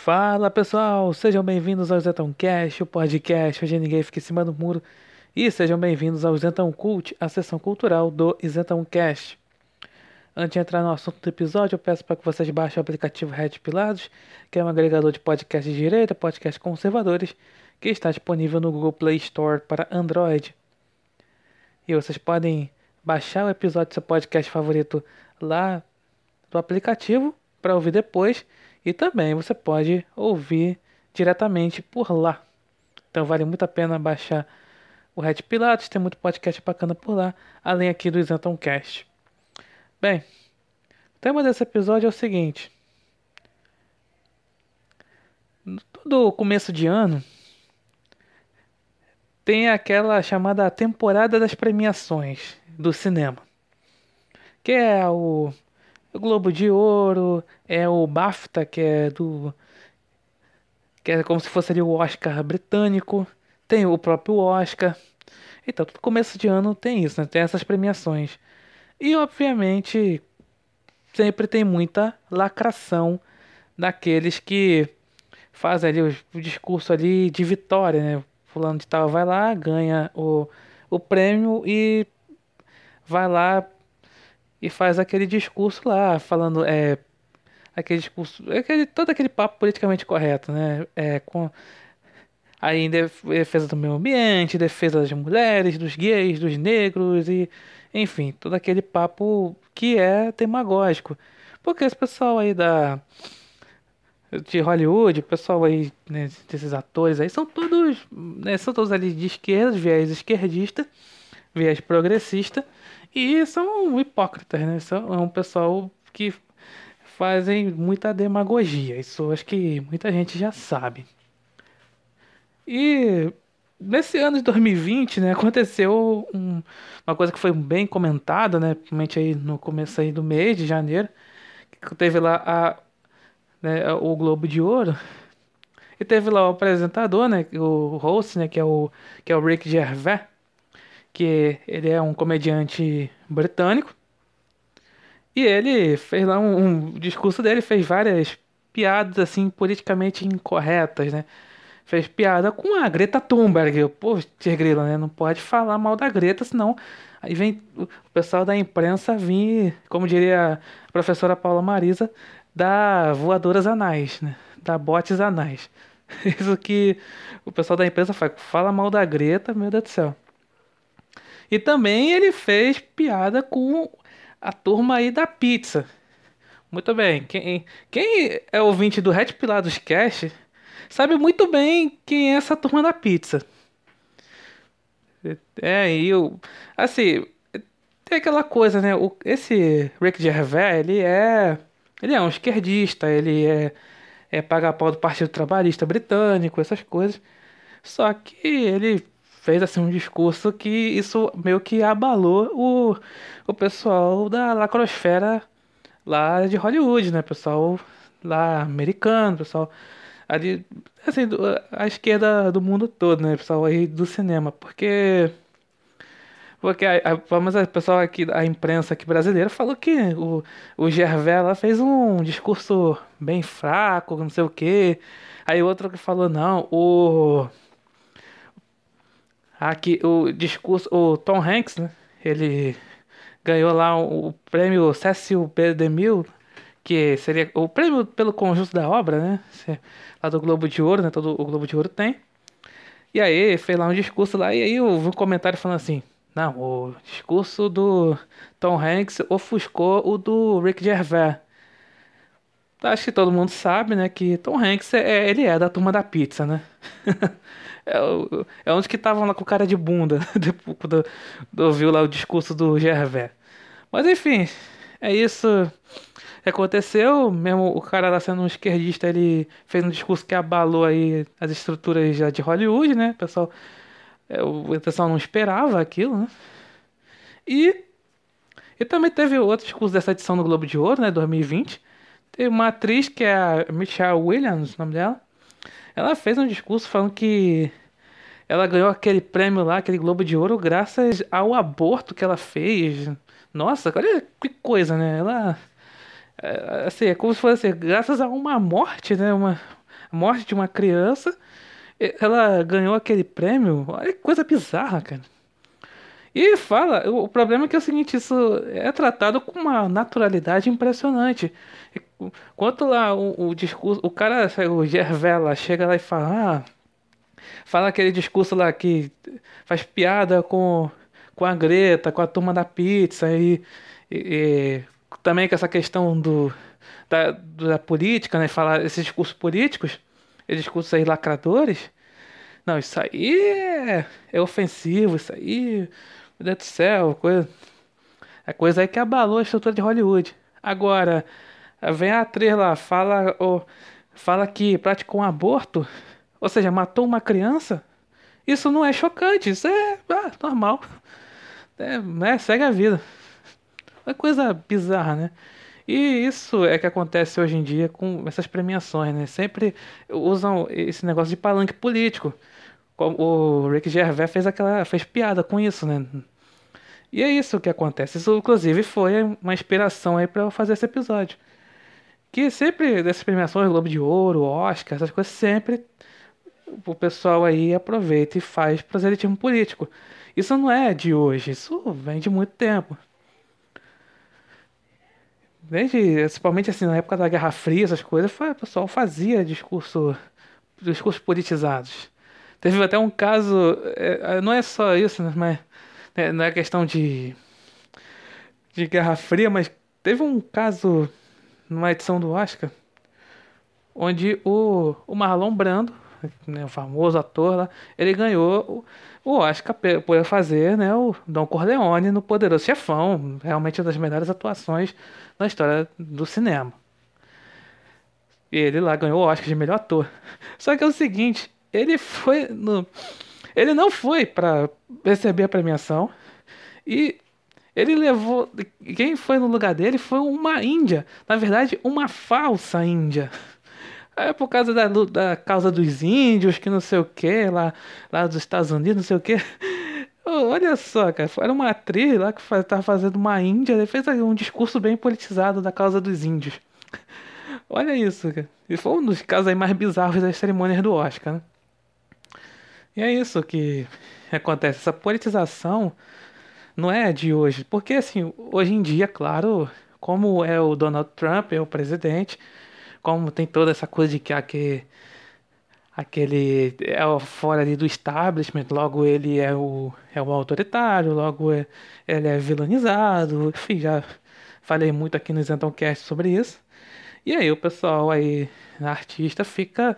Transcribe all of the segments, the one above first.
Fala pessoal, sejam bem-vindos ao Zetão Cast, o podcast onde ninguém fica em cima do muro. E sejam bem-vindos ao Zetão Cult, a sessão cultural do Zetão Cast. Antes de entrar no assunto do episódio, eu peço para que vocês baixem o aplicativo Red Pilados, que é um agregador de podcast de direita, podcast conservadores, que está disponível no Google Play Store para Android. E vocês podem baixar o episódio do seu podcast favorito lá do aplicativo para ouvir depois e também você pode ouvir diretamente por lá. Então vale muito a pena baixar o Red Pilates, tem muito podcast bacana por lá, além aqui do Isenton Cast. Bem, o tema desse episódio é o seguinte: todo começo de ano tem aquela chamada temporada das premiações do cinema, que é o o Globo de Ouro, é o BAFTA, que é do. que é como se fosse ali o Oscar britânico, tem o próprio Oscar. Então, todo começo de ano tem isso, né? Tem essas premiações. E, obviamente, sempre tem muita lacração daqueles que fazem ali o, discurso ali de vitória, né? Fulano de tal vai lá, ganha o, o prêmio e vai lá e faz aquele discurso lá, falando é aquele discurso, aquele, todo aquele papo politicamente correto, né? É, com aí em defesa do meio ambiente, defesa das mulheres, dos gays, dos negros e enfim, todo aquele papo que é demagógico. Porque esse pessoal aí da de Hollywood, o pessoal aí, né, desses atores aí, são todos, né, são todos ali de esquerda, viés esquerdista, viés progressista, e são hipócritas, né? São, é um pessoal que fazem muita demagogia. Isso acho que muita gente já sabe. E nesse ano de 2020, né, aconteceu um, uma coisa que foi bem comentada, né, principalmente aí no começo aí do mês de janeiro, que teve lá a, né, o Globo de Ouro e teve lá o apresentador, né, o host, né, que é o que é o Rick Gervais que ele é um comediante britânico. E ele fez lá um, um discurso dele, fez várias piadas assim politicamente incorretas, né? Fez piada com a Greta Thunberg. Pô, Grila, né? Não pode falar mal da Greta, senão aí vem o pessoal da imprensa vir, como diria a professora Paula Marisa, da voadoras anais, né? Da botes anais. Isso que o pessoal da imprensa fala, fala mal da Greta, meu Deus do céu. E também ele fez piada com a turma aí da pizza. Muito bem. Quem, quem é ouvinte do Red Pilados Cast sabe muito bem quem é essa turma da pizza. É, e eu. Assim, tem aquela coisa, né? O, esse Rick Gervais, ele é. Ele é um esquerdista, ele é. É paga pau do Partido Trabalhista Britânico, essas coisas. Só que ele fez assim um discurso que isso meio que abalou o, o pessoal da lacrosfera lá de Hollywood, né? Pessoal lá americano, pessoal ali, assim, a esquerda do mundo todo, né? Pessoal aí do cinema, porque porque a, a, mas a pessoal aqui, a imprensa aqui brasileira falou que o, o Gervais lá fez um discurso bem fraco, não sei o quê. Aí outro que falou, não, o Aqui o discurso, o Tom Hanks, né? Ele ganhou lá o, prêmio Cecil B. DeMille, que seria o prêmio pelo conjunto da obra, né? Lá do Globo de Ouro, né? Todo o Globo de Ouro tem. E aí fez lá um discurso lá e aí eu vi um comentário falando assim: "Não, o discurso do Tom Hanks ofuscou o do Rick Gervais". Acho que todo mundo sabe, né, que Tom Hanks é, ele é da turma da pizza, né? É, é uns que estavam lá com cara de bunda depois do, do, ouviu lá o discurso do Gervais. Mas enfim, é isso que aconteceu. Mesmo o cara lá sendo um esquerdista, ele fez um discurso que abalou aí as estruturas já de Hollywood, né? O pessoal, é, o pessoal não esperava aquilo, né? E, e também teve outro discurso dessa edição do Globo de Ouro, né? 2020. Tem uma atriz que é a Michelle Williams, o nome dela ela fez um discurso falando que ela ganhou aquele prêmio lá, aquele Globo de Ouro, graças ao aborto que ela fez. Nossa, olha que coisa, né? Ela. É, assim, é como se fosse assim, graças a uma morte, né? Uma, morte de uma criança, ela ganhou aquele prêmio. Olha que coisa bizarra, cara. E fala, o problema é que é o seguinte, isso é tratado com uma naturalidade impressionante. Quanto lá o, o discurso, o cara, o Gervela, chega lá e fala, ah, fala aquele discurso lá que faz piada com, com a Greta, com a turma da pizza e, e, e também com essa questão do, da, da política, né? Falar esses discursos políticos, esses discursos aí lacradores. Não, isso aí é, é ofensivo, isso aí, meu Deus do céu, coisa, é coisa aí que abalou a estrutura de Hollywood. Agora, vem a atriz lá, fala, oh, fala que praticou um aborto, ou seja, matou uma criança. Isso não é chocante, isso é ah, normal. É, né, segue a vida. É coisa bizarra, né? E isso é que acontece hoje em dia com essas premiações, né? Sempre usam esse negócio de palanque político. O Rick Gervais fez aquela fez piada com isso, né? E é isso que acontece. Isso inclusive foi uma inspiração aí para eu fazer esse episódio. Que sempre dessas premiações, Globo de Ouro, Oscar, essas coisas sempre o pessoal aí aproveita e faz proselitismo político. Isso não é de hoje, isso vem de muito tempo. Desde, principalmente assim, na época da Guerra Fria, essas coisas, o pessoal fazia discurso, discursos politizados. Teve até um caso, é, é, não é só isso, né, mas é, não é questão de, de Guerra Fria, mas teve um caso numa edição do Oscar onde o, o Marlon Brando, né, o famoso ator lá, ele ganhou o, o Oscar por fazer né, o Don Corleone no Poderoso Chefão, realmente uma das melhores atuações na história do cinema. Ele lá ganhou o Oscar de melhor ator. Só que é o seguinte, ele foi no ele não foi para receber a premiação e ele levou quem foi no lugar dele foi uma índia, na verdade, uma falsa índia. É por causa da, da causa dos índios, que não sei o que, lá, lá dos Estados Unidos, não sei o que. olha só, cara, era uma atriz lá que estava fazendo uma índia, ele fez um discurso bem politizado da causa dos índios. Olha isso, cara. E foi um dos casos aí mais bizarros das cerimônias do Oscar, né? E é isso que acontece, essa politização não é de hoje, porque assim, hoje em dia, claro, como é o Donald Trump, é o presidente, como tem toda essa coisa de que aquele, aquele é fora ali do establishment, logo ele é o, é o autoritário, logo é, ele é vilanizado, enfim, já falei muito aqui no Zentoncast sobre isso. E aí o pessoal aí, artista, fica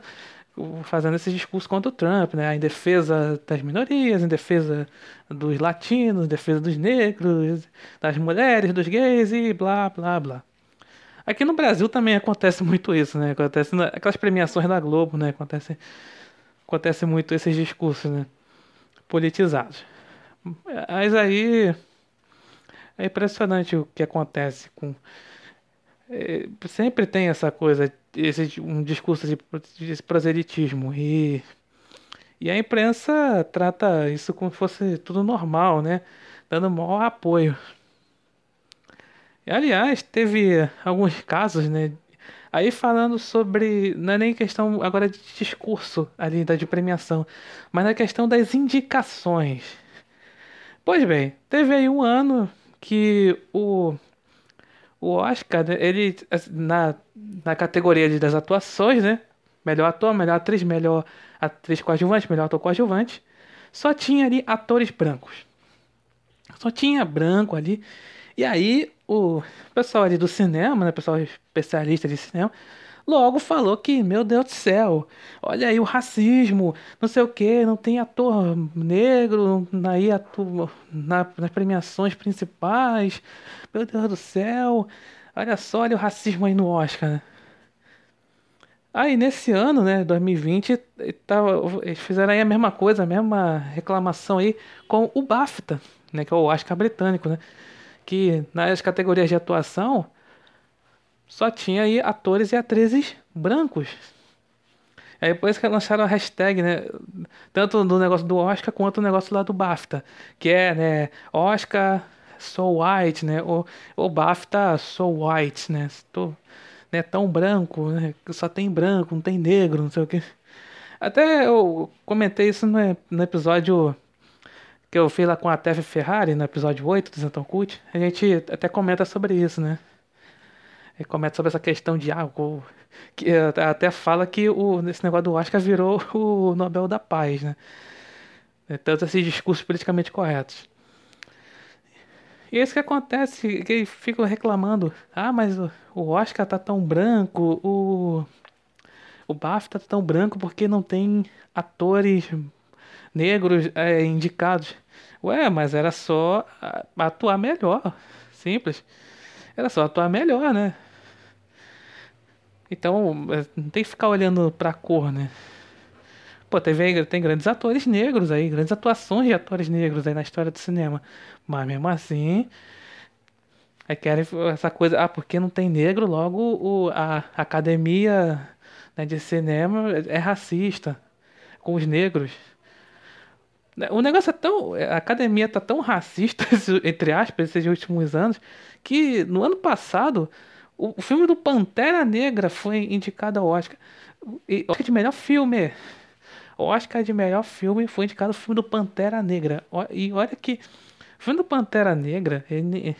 fazendo esse discurso contra o Trump, né? Em defesa das minorias, em defesa dos latinos, em defesa dos negros, das mulheres, dos gays e blá, blá, blá. Aqui no Brasil também acontece muito isso, né? Acontece aquelas premiações da Globo, né? Acontece, acontece muito esses discursos, né? Politizados. Mas aí é impressionante o que acontece com é, sempre tem essa coisa, esse um discurso de, de proselitismo e e a imprensa trata isso como se fosse tudo normal, né? Dando maior apoio. Aliás, teve alguns casos, né? Aí falando sobre. Não é nem questão agora de discurso ali da de premiação, mas na questão das indicações. Pois bem, teve aí um ano que o, o Oscar, né, ele na, na categoria das atuações, né? Melhor ator, melhor atriz, melhor atriz coadjuvante, melhor ator coadjuvante, só tinha ali atores brancos. Só tinha branco ali. E aí o pessoal ali do cinema, né, pessoal especialista de cinema, logo falou que, meu Deus do céu, olha aí o racismo, não sei o que, não tem ator negro aí ator, na, nas premiações principais, meu Deus do céu, olha só, olha o racismo aí no Oscar, né? Aí nesse ano, né, 2020, tava, eles fizeram aí a mesma coisa, a mesma reclamação aí com o BAFTA, né, que é o Oscar britânico, né? que nas categorias de atuação só tinha aí atores e atrizes brancos. Aí depois que lançaram a hashtag, né? Tanto no negócio do Oscar quanto no negócio lá do BAFTA. Que é, né? Oscar so white, né? Ou, ou BAFTA so white, né? Tô, né, tão branco, né, só tem branco, não tem negro, não sei o que. Até eu comentei isso no, no episódio que eu fiz lá com a Tef Ferrari, no episódio 8 do Zentão Cult. A gente até comenta sobre isso, né? Ele comenta sobre essa questão de. Ah, que até fala que o, esse negócio do Oscar virou o Nobel da Paz, né? É tanto esses discursos politicamente corretos. E é isso que acontece, que eles ficam reclamando. Ah, mas o, o Oscar tá tão branco, o, o BAFTA tá tão branco porque não tem atores negros é, indicados. Ué, mas era só atuar melhor. Simples. Era só atuar melhor, né? Então, é, não tem que ficar olhando pra cor, né? Pô, tem, tem grandes atores negros aí, grandes atuações de atores negros aí na história do cinema. Mas mesmo assim, aí querem essa coisa, ah, porque não tem negro, logo o, a academia né, de cinema é racista com os negros. O negócio é tão. A academia tá tão racista, entre aspas, esses últimos anos, que no ano passado o filme do Pantera Negra foi indicado ao Oscar. E, Oscar de melhor filme. Oscar de melhor filme foi indicado o filme do Pantera Negra. E olha que o filme do Pantera Negra, ele,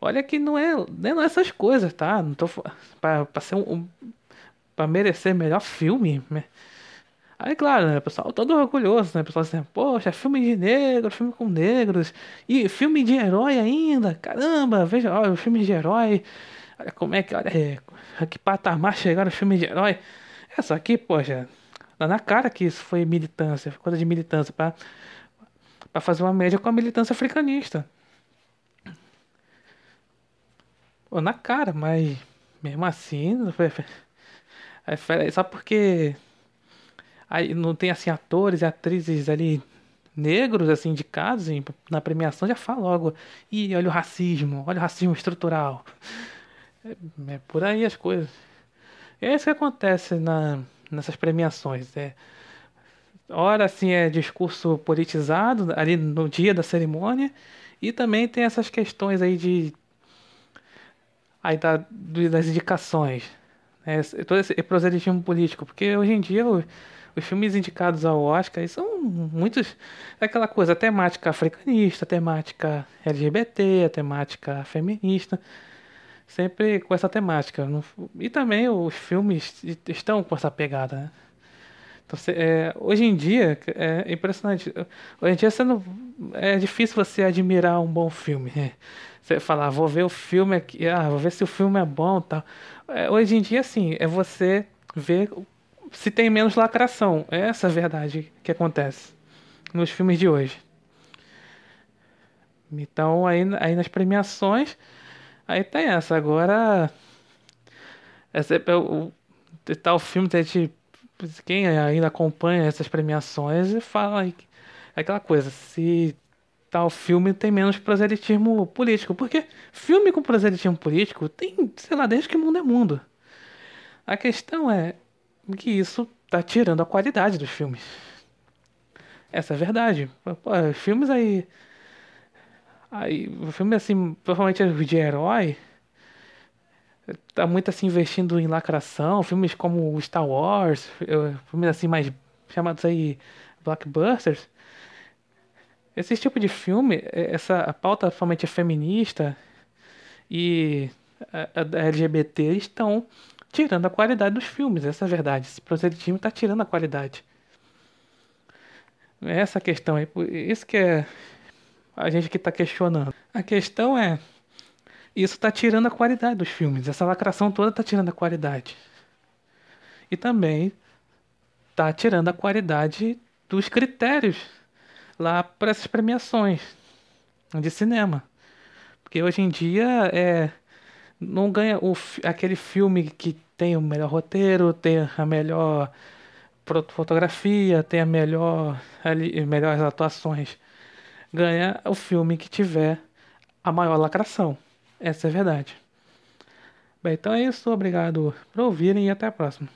olha que não é, não é essas coisas, tá? Não tô para ser um, para merecer melhor filme. Né? Aí, claro, né, pessoal todo orgulhoso, né? Pessoal assim, poxa, filme de negros, filme com negros, e filme de herói ainda, caramba, veja, olha, o filme de herói, olha como é que, olha, é, que patamar chegaram os filmes de herói. Essa aqui, poxa, Tá na cara que isso foi militância, coisa de militância, para para fazer uma média com a militância africanista. Pô, na cara, mas mesmo assim, só porque aí não tem assim atores e atrizes ali negros assim indicados na premiação já fala logo e olha o racismo, olha o racismo estrutural. É, é por aí as coisas. É isso que acontece na nessas premiações. É, ora, assim, é discurso politizado ali no dia da cerimônia e também tem essas questões aí de aí da, das indicações, né? todo esse proselitismo político, porque hoje em dia os, os filmes indicados ao Oscar são muitos aquela coisa, a temática africanista, a temática LGBT, a temática feminista sempre com essa temática. E também os filmes estão com essa pegada, né? Então, é, hoje em dia, é impressionante. Hoje em dia é difícil você admirar um bom filme. Né? Você falar, vou ver o filme aqui, ah, vou ver se o filme é bom tal. É, hoje em dia, assim, é você ver se tem menos lacração. É essa a verdade que acontece nos filmes de hoje. Então, aí, aí nas premiações Aí tem essa, agora. Essa, é o, o filme, a gente, quem ainda acompanha essas premiações fala aí, aquela coisa, se tal filme tem menos proselitismo político. Porque filme com proselitismo político tem, sei lá, desde que mundo é mundo. A questão é que isso tá tirando a qualidade dos filmes. Essa é a verdade. Pô, filmes aí Aí, o filme, assim, provavelmente é de herói. Tá muito assim investindo em lacração. Filmes como Star Wars, filmes assim mais chamados aí blockbusters. Esse tipo de filme, é, essa a pauta provavelmente é feminista e a, a LGBT estão tirando a qualidade dos filmes, essa é a verdade. Esse proselitismo está tirando a qualidade. Essa questão aí, isso que é a gente que está questionando. A questão é, isso está tirando a qualidade dos filmes. Essa lacração toda está tirando a qualidade. E também está tirando a qualidade dos critérios lá para essas premiações de cinema. Porque hoje em dia é não ganha o, aquele filme que tem o melhor roteiro, tem a melhor fotografia, tem a melhor ali, melhores atuações ganha o filme que tiver a maior lacração. Essa é a verdade. Bem, então é isso. Obrigado por ouvirem e até a próxima.